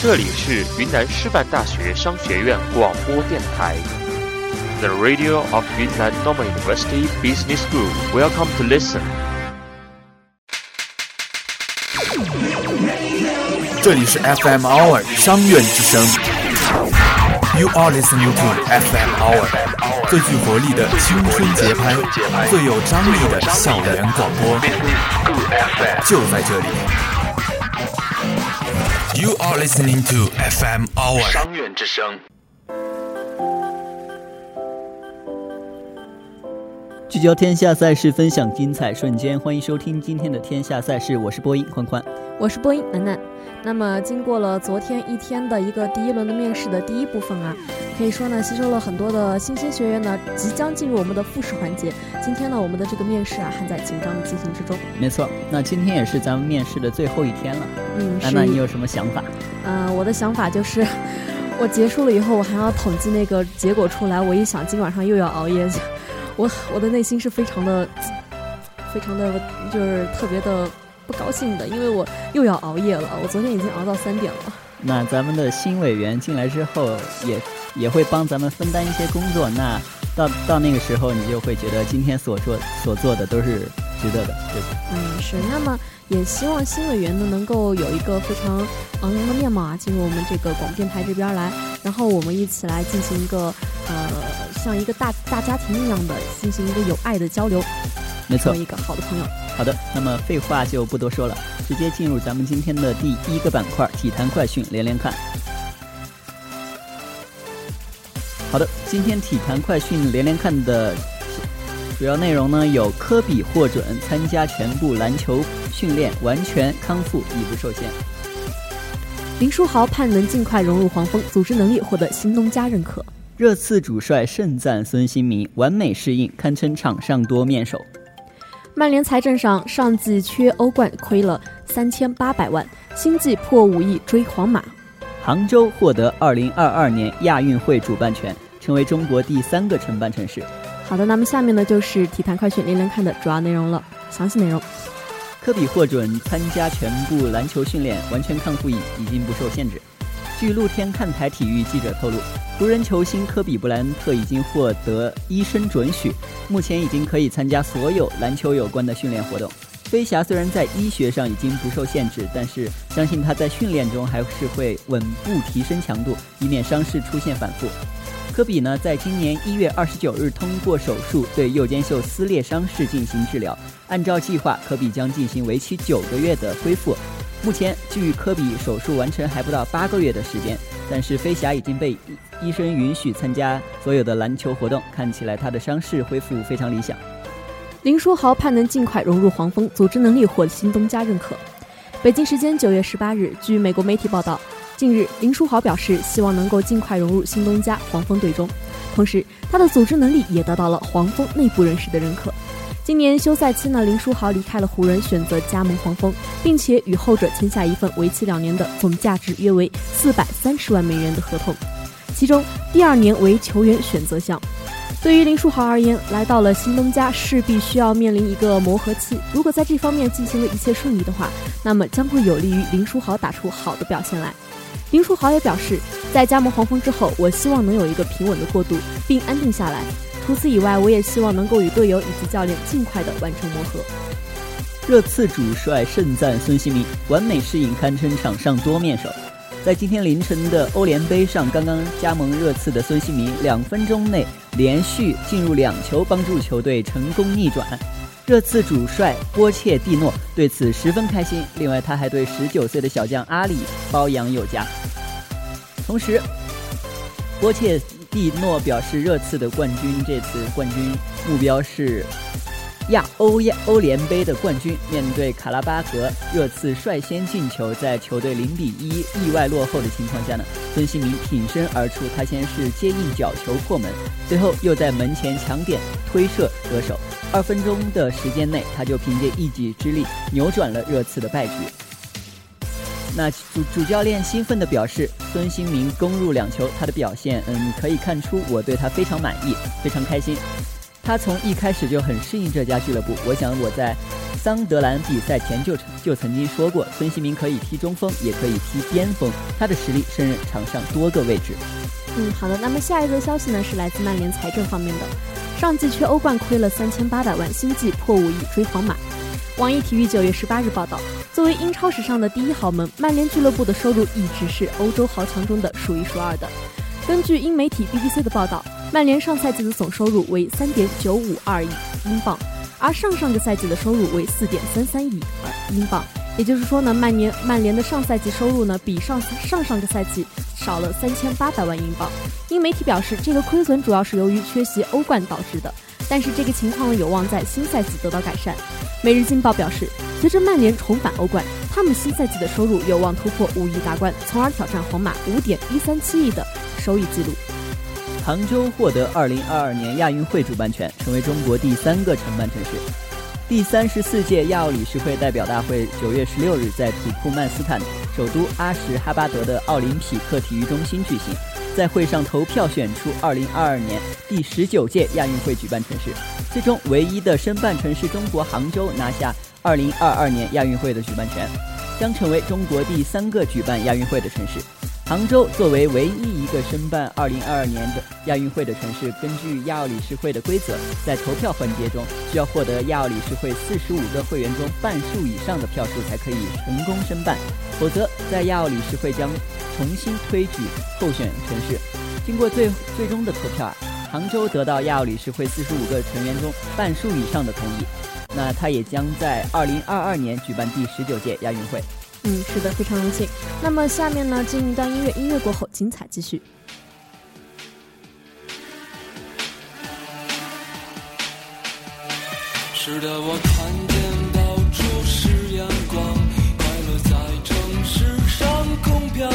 这里是云南师范大学商学院广播电台，The Radio of Yunnan Normal University Business School. Welcome to listen. 这里是 FM Hour 商院之声。You are listening to FM Hour，最具活力的青春节拍，最有张力的校园广播，就在这里。You are listening to FM Hour 商院之声。 聚焦天下赛事，分享精彩瞬间，欢迎收听今天的天下赛事，我是播音宽宽，我是播音楠楠。那么，经过了昨天一天的一个第一轮的面试的第一部分啊，可以说呢，吸收了很多的新兴学员呢，即将进入我们的复试环节。今天呢，我们的这个面试啊，还在紧张的进行之中。没错，那今天也是咱们面试的最后一天了。嗯，楠楠，你有什么想法？嗯，我的想法就是，我结束了以后，我还要统计那个结果出来。我一想，今晚上又要熬夜，我我的内心是非常的、非常的，就是特别的。不高兴的，因为我又要熬夜了。我昨天已经熬到三点了。那咱们的新委员进来之后，也也会帮咱们分担一些工作。那到到那个时候，你就会觉得今天所做所做的都是值得的，对吧？嗯，是。那么也希望新委员呢能够有一个非常昂扬的面貌啊，进入我们这个广播电台这边来，然后我们一起来进行一个呃，像一个大大家庭一样的进行一个有爱的交流。没错，一个好的朋友。好的，那么废话就不多说了，直接进入咱们今天的第一个板块——体坛快讯连连看。好的，今天体坛快讯连连看的主要内容呢，有科比获准参加全部篮球训练，完全康复，已不受限。林书豪盼能尽快融入黄蜂，组织能力获得新东家认可。热刺主帅盛赞孙兴民完美适应，堪称场上多面手。曼联财政上上季缺欧冠亏了三千八百万，新季破五亿追皇马。杭州获得二零二二年亚运会主办权，成为中国第三个承办城市。好的，那么下面呢就是体坛快讯连连看的主要内容了，详细内容。科比获准参加全部篮球训练，完全康复已已经不受限制。据露天看台体育记者透露，湖人球星科比布莱恩特已经获得医生准许，目前已经可以参加所有篮球有关的训练活动。飞侠虽然在医学上已经不受限制，但是相信他在训练中还是会稳步提升强度，以免伤势出现反复。科比呢，在今年一月二十九日通过手术对右肩袖撕裂伤势进行治疗，按照计划，科比将进行为期九个月的恢复。目前，距科比手术完成还不到八个月的时间，但是飞侠已经被医医生允许参加所有的篮球活动，看起来他的伤势恢复非常理想。林书豪盼能尽快融入黄蜂，组织能力获新东家认可。北京时间九月十八日，据美国媒体报道，近日林书豪表示希望能够尽快融入新东家黄蜂队中，同时他的组织能力也得到了黄蜂内部人士的认可。今年休赛期呢，林书豪离开了湖人，选择加盟黄蜂，并且与后者签下一份为期两年的总价值约为四百三十万美元的合同，其中第二年为球员选择项。对于林书豪而言，来到了新东家势必需要面临一个磨合期。如果在这方面进行了一切顺利的话，那么将会有利于林书豪打出好的表现来。林书豪也表示，在加盟黄蜂之后，我希望能有一个平稳的过渡，并安定下来。除此以外，我也希望能够与队友以及教练尽快的完成磨合。热刺主帅盛赞孙兴民完美适应，堪称场上多面手。在今天凌晨的欧联杯上，刚刚加盟热刺的孙兴民两分钟内连续进入两球，帮助球队成功逆转。热刺主帅波切蒂诺对此十分开心。另外，他还对十九岁的小将阿里褒扬有加。同时，波切。蒂诺表示，热刺的冠军这次冠军目标是亚欧亚欧联杯的冠军。面对卡拉巴格，热刺率先进球，在球队零比一意外落后的情况下呢，孙兴民挺身而出，他先是接应角球破门，随后又在门前抢点推射得手。二分钟的时间内，他就凭借一己之力扭转了热刺的败局。那主主教练兴奋地表示，孙兴民攻入两球，他的表现，嗯，可以看出我对他非常满意，非常开心。他从一开始就很适应这家俱乐部，我想我在桑德兰比赛前就就曾经说过，孙兴民可以踢中锋，也可以踢边锋，他的实力胜任场上多个位置。嗯，好的。那么下一则消息呢，是来自曼联财政方面的。上季缺欧冠亏了三千八百万，新季破五亿追皇马。网易体育九月十八日报道，作为英超史上的第一豪门，曼联俱乐部的收入一直是欧洲豪强中的数一数二的。根据英媒体 BBC 的报道，曼联上赛季的总收入为三点九五二亿英镑，而上上个赛季的收入为四点三三亿英镑。也就是说呢，曼联曼联的上赛季收入呢，比上上上个赛季少了三千八百万英镑。英媒体表示，这个亏损主要是由于缺席欧冠导致的，但是这个情况有望在新赛季得到改善。每日经报表示，随着曼联重返欧冠，他们新赛季的收入有望突破五亿大关，从而挑战皇马五点一三七亿的收益记录。杭州获得二零二二年亚运会主办权，成为中国第三个承办城市。第三十四届亚奥理事会代表大会九月十六日在土库曼斯坦首都阿什哈巴德的奥林匹克体育中心举行，在会上投票选出二零二二年第十九届亚运会举办城市，最终唯一的申办城市中国杭州拿下二零二二年亚运会的举办权，将成为中国第三个举办亚运会的城市。杭州作为唯一一个申办2022年的亚运会的城市，根据亚奥理事会的规则，在投票环节中需要获得亚奥理事会45个会员中半数以上的票数才可以成功申办，否则在亚奥理事会将重新推举候选城市。经过最最终的投票啊，杭州得到亚奥理事会四十五个成员中半数以上的同意，那它也将在二零二二年举办第十九届亚运会。嗯，是的，非常荣幸。那么下面呢，进一段音乐，音乐过后，精彩继续。是的，我看见到处是阳光，快乐在城市上空飘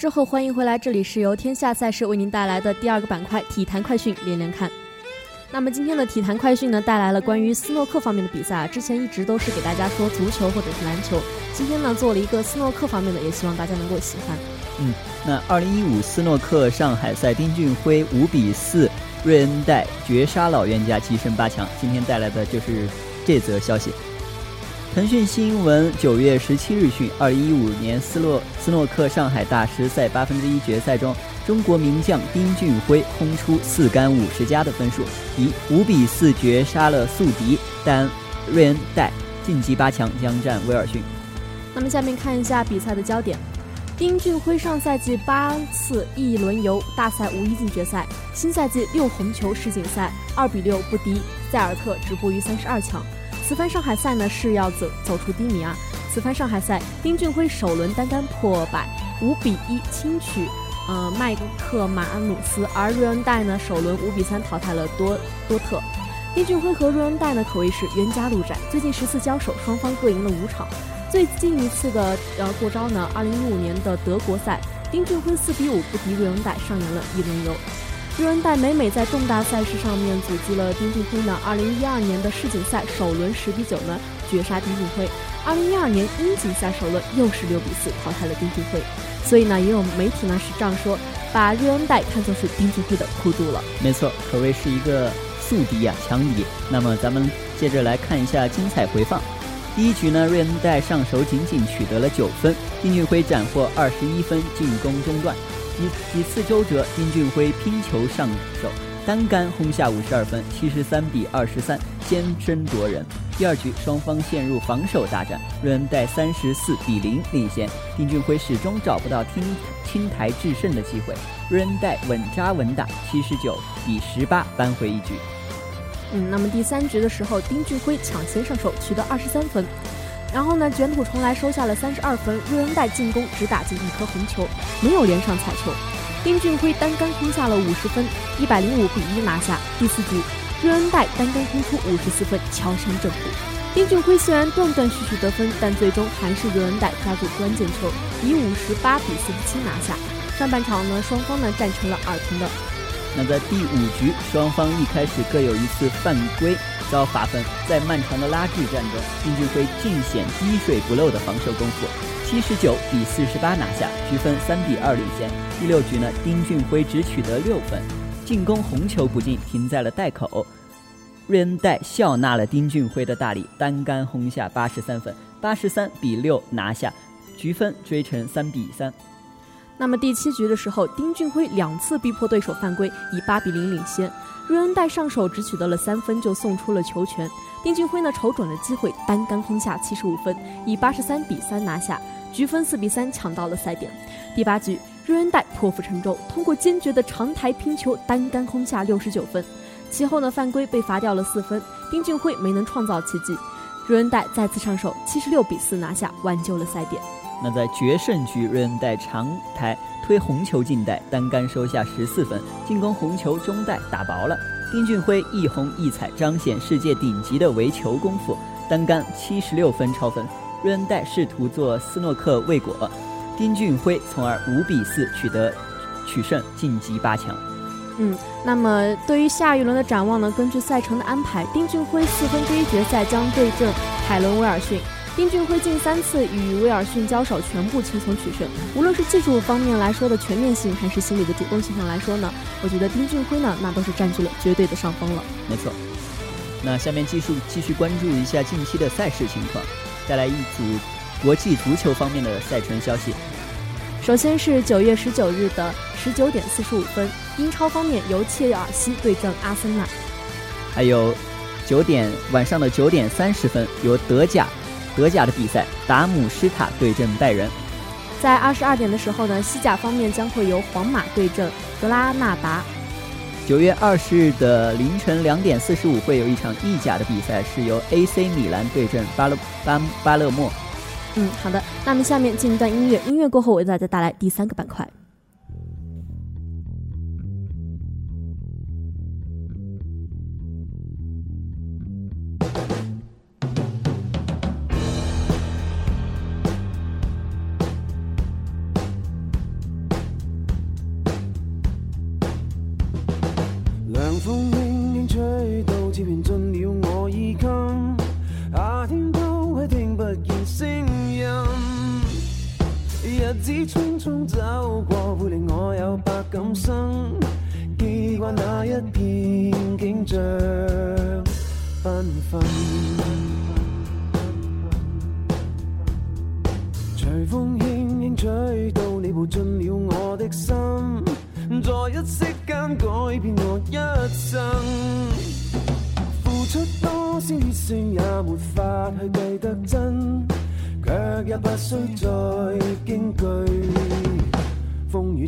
之后欢迎回来，这里是由天下赛事为您带来的第二个板块——体坛快讯连连看。那么今天的体坛快讯呢，带来了关于斯诺克方面的比赛啊。之前一直都是给大家说足球或者是篮球，今天呢做了一个斯诺克方面的，也希望大家能够喜欢。嗯，那二零一五斯诺克上海赛，丁俊晖五比四瑞恩戴绝杀老冤家，跻身八强。今天带来的就是这则消息。腾讯新闻九月十七日讯，二零一五年斯诺斯诺克上海大师赛八分之一决赛中，中国名将丁俊晖轰出四杆五十加的分数，以五比四绝杀了宿敌，但瑞恩戴晋级八强，将战威尔逊。那么下面看一下比赛的焦点：丁俊晖上赛季八次一轮游大赛无一进决赛，新赛季六红球世锦赛二比六不敌塞尔特，止步于三十二强。此番上海赛呢是要走走出低迷啊！此番上海赛，丁俊晖首轮单杆破百，五比一轻取呃麦克马努斯，而瑞恩戴呢首轮五比三淘汰了多多特。丁俊晖和瑞恩戴呢可谓是冤家路窄，最近十次交手，双方各赢了五场。最近一次的呃过招呢，二零一五年的德国赛，丁俊晖四比五不敌瑞恩戴，上演了一轮游。瑞恩戴每每在重大赛事上面阻击了丁俊晖呢。二零一二年的世锦赛首轮十比九呢绝杀丁俊晖，二零一二年英锦赛首轮又是六比四淘汰了丁俊晖。所以呢，也有媒体呢是这样说，把瑞恩戴看作是丁俊晖的酷度了。没错，可谓是一个宿敌呀，强敌。那么咱们接着来看一下精彩回放。第一局呢，瑞恩戴上手仅仅取得了九分，丁俊晖斩获二十一分，进攻中断。几几次周折，丁俊晖拼球上手，单杆轰下五十二分，七十三比二十三，先声夺人。第二局双方陷入防守大战，瑞恩戴三十四比零领先，丁俊晖始终找不到听青台制胜的机会，瑞恩戴稳扎稳打，七十九比十八扳回一局。嗯，那么第三局的时候，丁俊晖抢先上手，取得二十三分。然后呢，卷土重来，收下了三十二分。瑞恩戴进攻只打进一颗红球，没有连上彩球。丁俊晖单杆轰下了五十分，一百零五比一拿下第四局。瑞恩戴单杆轰出五十四分，敲山震虎。丁俊晖虽然断断续续得分，但最终还是瑞恩戴抓住关键球，以五十八比四十七拿下。上半场呢，双方呢战成了二平的。那在第五局，双方一开始各有一次犯规。遭罚分，在漫长的拉锯战中，丁俊晖尽显滴水不漏的防守功夫，七十九比四十八拿下，局分三比二领先。第六局呢，丁俊晖只取得六分，进攻红球不进，停在了袋口。瑞恩戴笑纳了丁俊晖的大礼，单杆轰下八十三分，八十三比六拿下，局分追成三比三。那么第七局的时候，丁俊晖两次逼迫对手犯规，以八比零领先。瑞恩戴上手只取得了三分，就送出了球权。丁俊晖呢，瞅准了机会，单杆轰下七十五分，以八十三比三拿下，局分四比三抢到了赛点。第八局，瑞恩戴破釜沉舟，通过坚决的长台拼球，单杆轰下六十九分。其后呢，犯规被罚掉了四分，丁俊晖没能创造奇迹。瑞恩戴再次上手，七十六比四拿下，挽救了赛点。那在决胜局，瑞恩戴长台。推红球进袋，单杆收下十四分，进攻红球中袋打薄了。丁俊晖一红一彩，彰显世界顶级的围球功夫，单杆七十六分超分。瑞恩戴试图做斯诺克未果，丁俊晖从而五比四取得取胜，晋级八强。嗯，那么对于下一轮的展望呢？根据赛程的安排，丁俊晖四分之一决赛将对阵海伦威尔逊。丁俊晖近三次与威尔逊交手，全部轻松取胜。无论是技术方面来说的全面性，还是心理的主动性上来说呢，我觉得丁俊晖呢，那都是占据了绝对的上风了。没错。那下面继续继续关注一下近期的赛事情况，带来一组国际足球方面的赛程消息。首先是九月十九日的十九点四十五分，英超方面由切尔西对阵阿森纳。还有九点晚上的九点三十分，由德甲。德甲的比赛，达姆施塔对阵拜仁。在二十二点的时候呢，西甲方面将会由皇马对阵格拉纳达。九月二十日的凌晨两点四十五会有一场意甲的比赛，是由 AC 米兰对阵巴勒巴巴勒莫。嗯，好的，那么下面进一段音乐，音乐过后为大家带来第三个板块。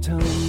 time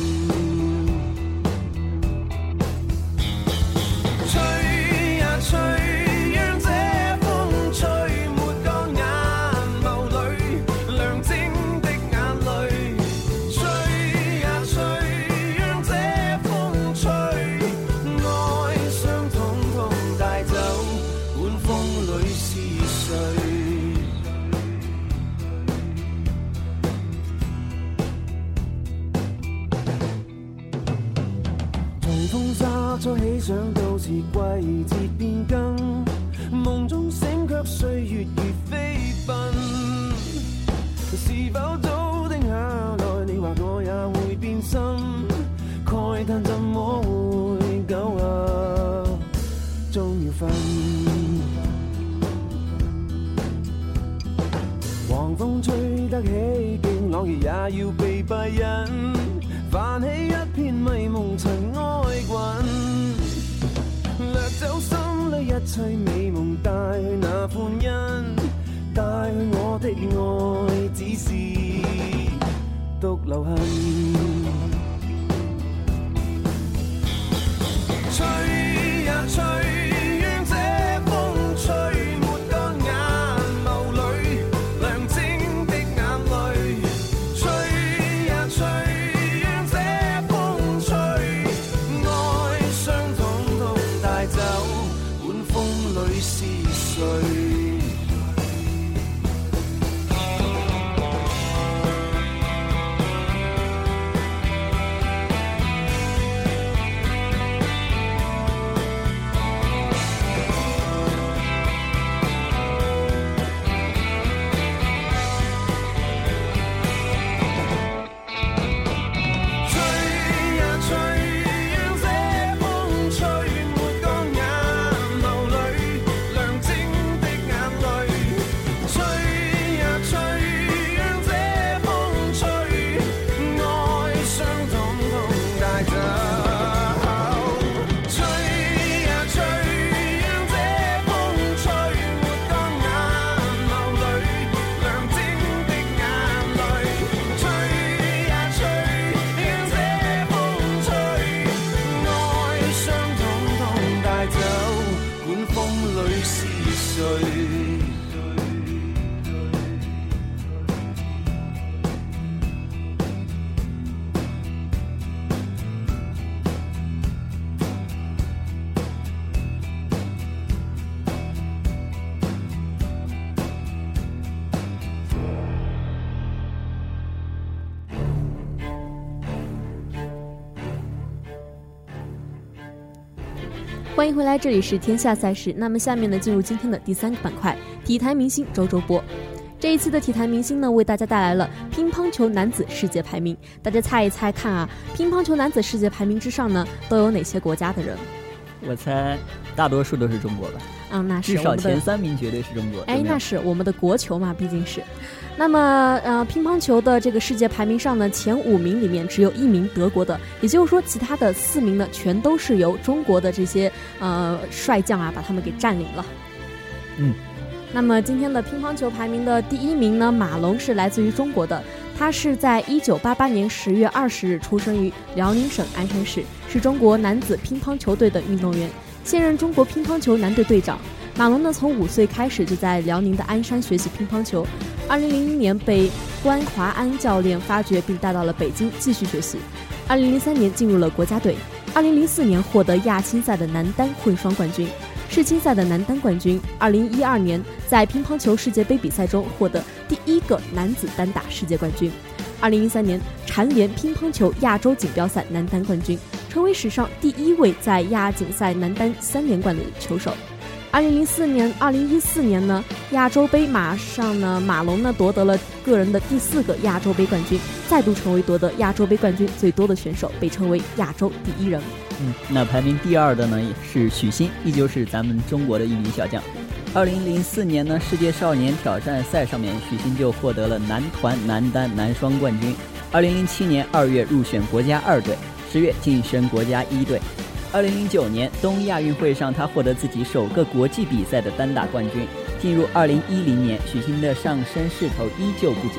迎回来，这里是天下赛事。那么下面呢，进入今天的第三个板块——体坛明星周周播。这一次的体坛明星呢，为大家带来了乒乓球男子世界排名。大家猜一猜看啊，乒乓球男子世界排名之上呢，都有哪些国家的人？我猜大多数都是中国吧，啊，那是至少前三名绝对是中国。哎，那是我们的国球嘛，毕竟是。那么，呃，乒乓球的这个世界排名上呢，前五名里面只有一名德国的，也就是说，其他的四名呢，全都是由中国的这些呃帅将啊，把他们给占领了。嗯。那么今天的乒乓球排名的第一名呢，马龙是来自于中国的，他是在一九八八年十月二十日出生于辽宁省鞍山市，是中国男子乒乓球队的运动员，现任中国乒乓球男队队长。马龙呢，从五岁开始就在辽宁的鞍山学习乒乓球，二零零一年被关华安教练发掘，并带到了北京继续学习。二零零三年进入了国家队，二零零四年获得亚青赛的男单混双冠军，世青赛的男单冠军。二零一二年在乒乓球世界杯比赛中获得第一个男子单打世界冠军。二零一三年蝉联乒乓球亚洲锦标赛男单冠军，成为史上第一位在亚锦赛男单三连冠的球手。二零零四年、二零一四年呢，亚洲杯马上呢，马龙呢夺得了个人的第四个亚洲杯冠军，再度成为夺得亚洲杯冠军最多的选手，被称为亚洲第一人。嗯，那排名第二的呢也是许昕，依旧是咱们中国的一名小将。二零零四年呢，世界少年挑战赛上面，许昕就获得了男团、男单、男双冠军。二零零七年二月入选国家二队，十月晋升国家一队。二零零九年东亚运会上，他获得自己首个国际比赛的单打冠军。进入二零一零年，许昕的上升势头依旧不减。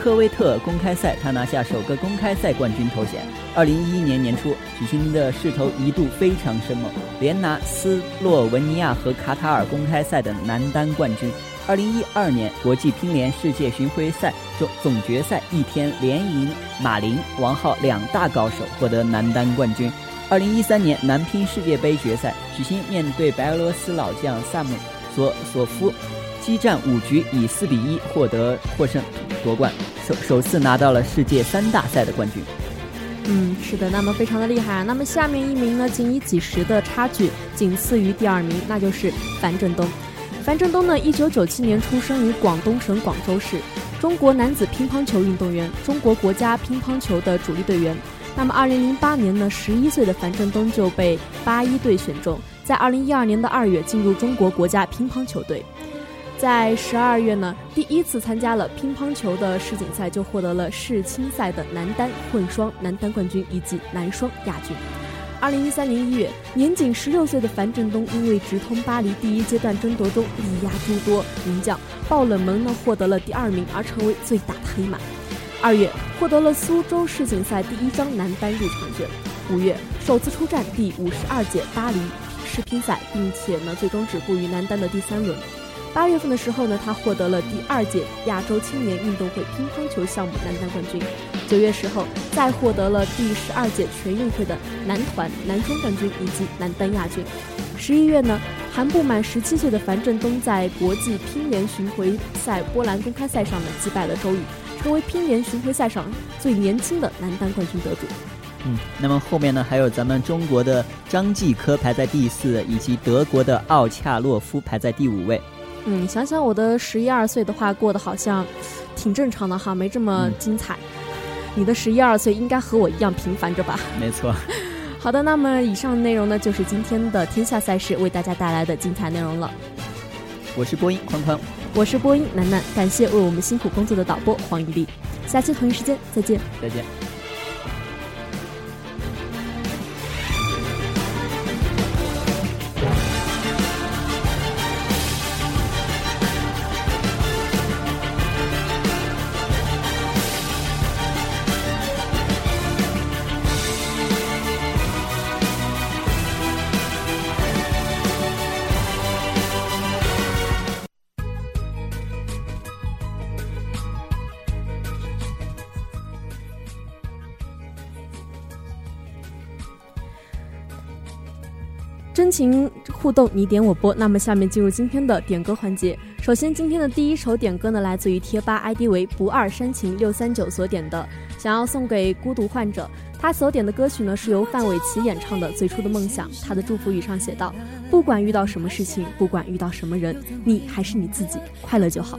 科威特公开赛，他拿下首个公开赛冠军头衔。二零一一年年初，许昕的势头一度非常生猛，连拿斯洛文尼亚和卡塔尔公开赛的男单冠军。二零一二年国际乒联世界巡回赛总总决赛，一天连赢马林、王浩两大高手，获得男单冠军。二零一三年男乒世界杯决赛，许昕面对白俄罗斯老将萨姆索索夫，激战五局，以四比一获得获胜夺冠，首首次拿到了世界三大赛的冠军。嗯，是的，那么非常的厉害啊。那么下面一名呢，仅以几十的差距仅次于第二名，那就是樊振东。樊振东呢，一九九七年出生于广东省广州市，中国男子乒乓球运动员，中国国家乒乓球的主力队员。那么二零零八年呢，十一岁的樊振东就被八一队选中，在二零一二年的二月进入中国国家乒乓球队。在十二月呢，第一次参加了乒乓球的世锦赛，就获得了世青赛的男单、混双男单冠军以及男双亚军。二零一三年一月，年仅十六岁的樊振东因为直通巴黎第一阶段争夺中力压诸多名将，爆冷门呢获得了第二名，而成为最大的黑马。二月，获得了苏州世锦赛第一张男单入场券。五月，首次出战第五十二届巴黎世乒赛，并且呢最终止步于男单的第三轮。八月份的时候呢，他获得了第二届亚洲青年运动会乒乓球项目男单冠军。九月时候，再获得了第十二届全运会的男团、男双冠军以及男单亚军。十一月呢，还不满十七岁的樊振东在国际乒联巡回赛波兰公开赛上呢击败了周宇，成为乒联巡回赛上最年轻的男单冠军得主。嗯，那么后面呢，还有咱们中国的张继科排在第四，以及德国的奥恰洛夫排在第五位。嗯，想想我的十一二岁的话，过得好像挺正常的哈，没这么精彩。你的十一二岁应该和我一样平凡着吧？没错。好的，那么以上内容呢，就是今天的天下赛事为大家带来的精彩内容了。我是播音宽宽，我是播音楠楠，感谢为我们辛苦工作的导播黄一丽。下期同一时间再见。再见。深情互动，你点我播。那么下面进入今天的点歌环节。首先，今天的第一首点歌呢，来自于贴吧 ID 为不二煽情六三九所点的，想要送给孤独患者。他所点的歌曲呢，是由范玮琪演唱的《最初的梦想》。他的祝福语上写道：“不管遇到什么事情，不管遇到什么人，你还是你自己，快乐就好。”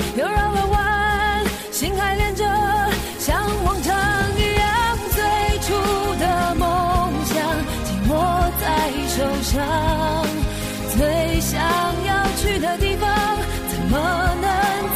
上，最想要去的地方，怎么能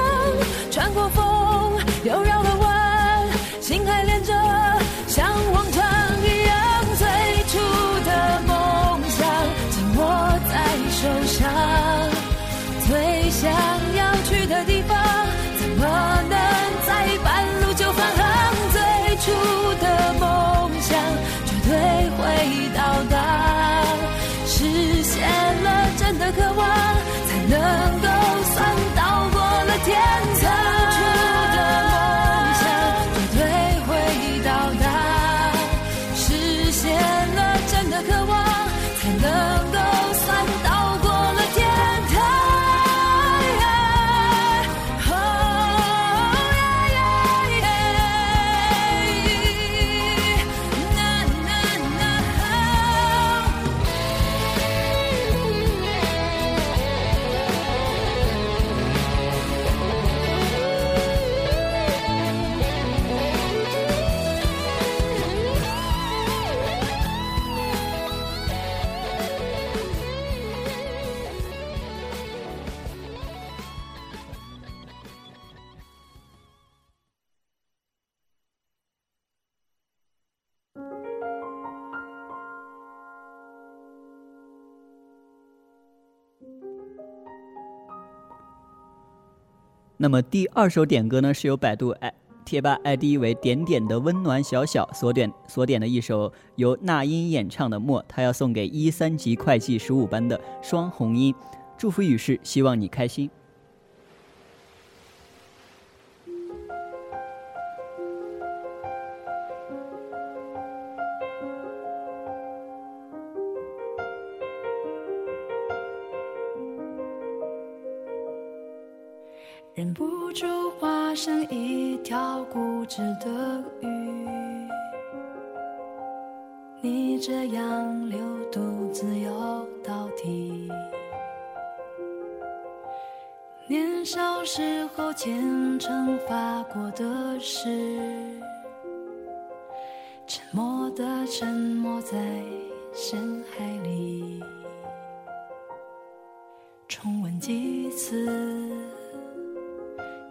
那么第二首点歌呢，是由百度爱贴吧 ID 为点点的温暖小小所点所点的一首由那英演唱的《默》，他要送给一三级会计十五班的双红英，祝福语是希望你开心。忍不住化身一条固执的鱼，你这样流独自游到底。年少时候虔诚发过的誓，沉默的沉没在深海里，重温几次。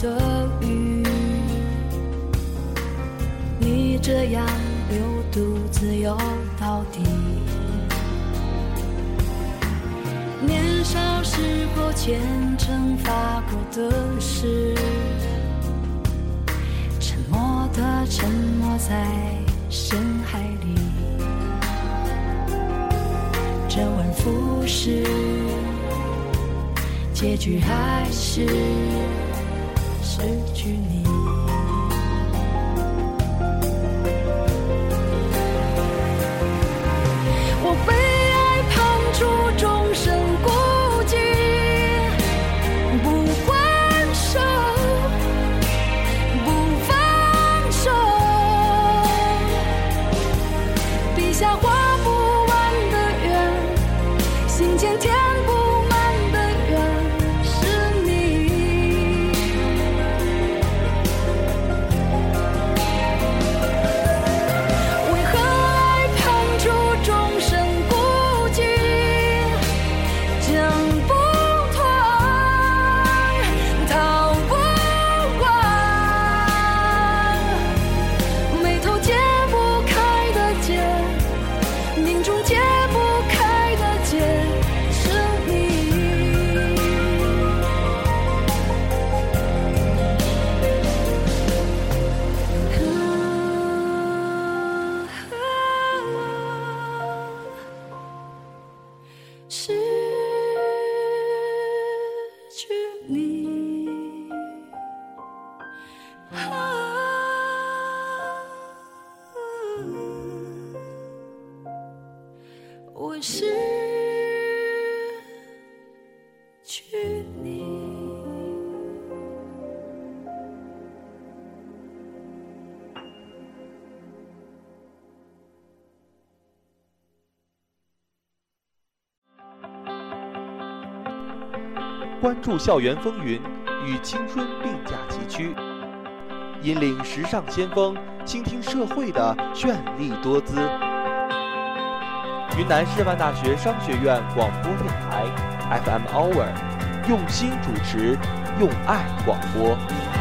的鱼。你这样流独自游到底。年少时过虔诚发过的誓，沉默的沉没在深海里。周而复始，结局还是失去你。关注校园风云，与青春并驾齐驱，引领时尚先锋，倾听社会的绚丽多姿。云南师范大学商学院广播电台 FM Hour，用心主持，用爱广播。